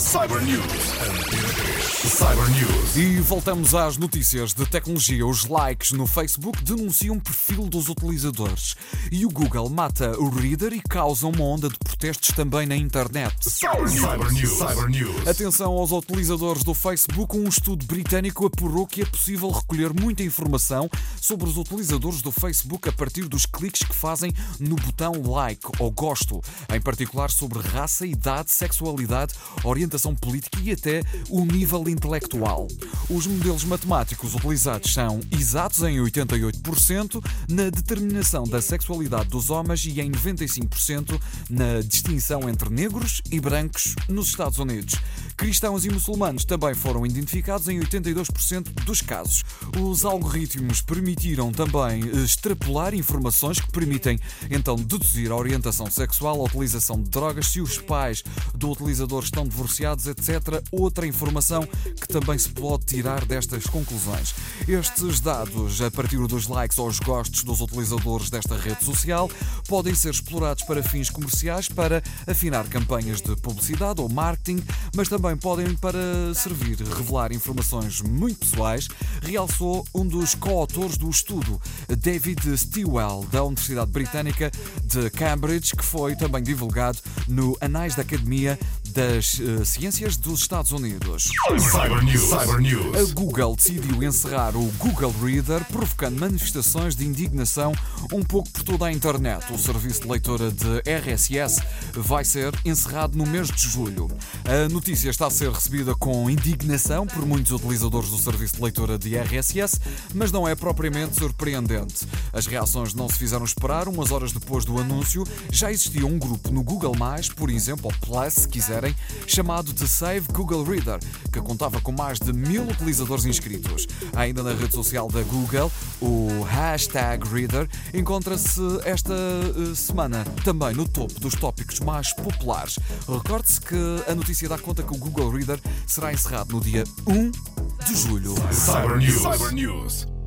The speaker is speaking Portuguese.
Cyber News. Cyber News. E voltamos às notícias de tecnologia. Os likes no Facebook denunciam o perfil dos utilizadores. E o Google mata o Reader e causa uma onda de protestos também na internet. Cyber News. Cyber News. Cyber News. Atenção aos utilizadores do Facebook. Um estudo britânico apurou que é possível recolher muita informação sobre os utilizadores do Facebook a partir dos cliques que fazem no botão like ou gosto, em particular sobre raça, idade, sexualidade, orientação política e até o nível intelectual. Os modelos matemáticos utilizados são exatos em 88% na determinação da sexualidade dos homens e em 95% na distinção entre negros e brancos nos Estados Unidos. Cristãos e muçulmanos também foram identificados em 82% dos casos. Os algoritmos permitiram também extrapolar informações que permitem então deduzir a orientação sexual, a utilização de drogas, se os pais do utilizador estão divorciados, etc. Outra informação que também se pode tirar destas conclusões. Estes dados, a partir dos likes ou os gostos dos utilizadores desta rede social, podem ser explorados para fins comerciais, para afinar campanhas de publicidade ou marketing, mas também podem para servir revelar informações muito pessoais, realçou um dos coautores do estudo, David Stilwell, da Universidade Britânica de Cambridge, que foi também divulgado no Anais da Academia das uh, Ciências dos Estados Unidos. Cyber News. Cyber News. A Google decidiu encerrar o Google Reader, provocando manifestações de indignação um pouco por toda a internet. O serviço de leitura de RSS vai ser encerrado no mês de julho. A notícia está a ser recebida com indignação por muitos utilizadores do serviço de leitura de RSS, mas não é propriamente surpreendente. As reações não se fizeram esperar. Umas horas depois do anúncio, já existia um grupo no Google, por exemplo, ou Plus, se quiser chamado de Save Google Reader, que contava com mais de mil utilizadores inscritos. Ainda na rede social da Google, o hashtag Reader encontra-se esta uh, semana também no topo dos tópicos mais populares. Recorde-se que a notícia dá conta que o Google Reader será encerrado no dia 1 de julho. Cyber News. Cyber News.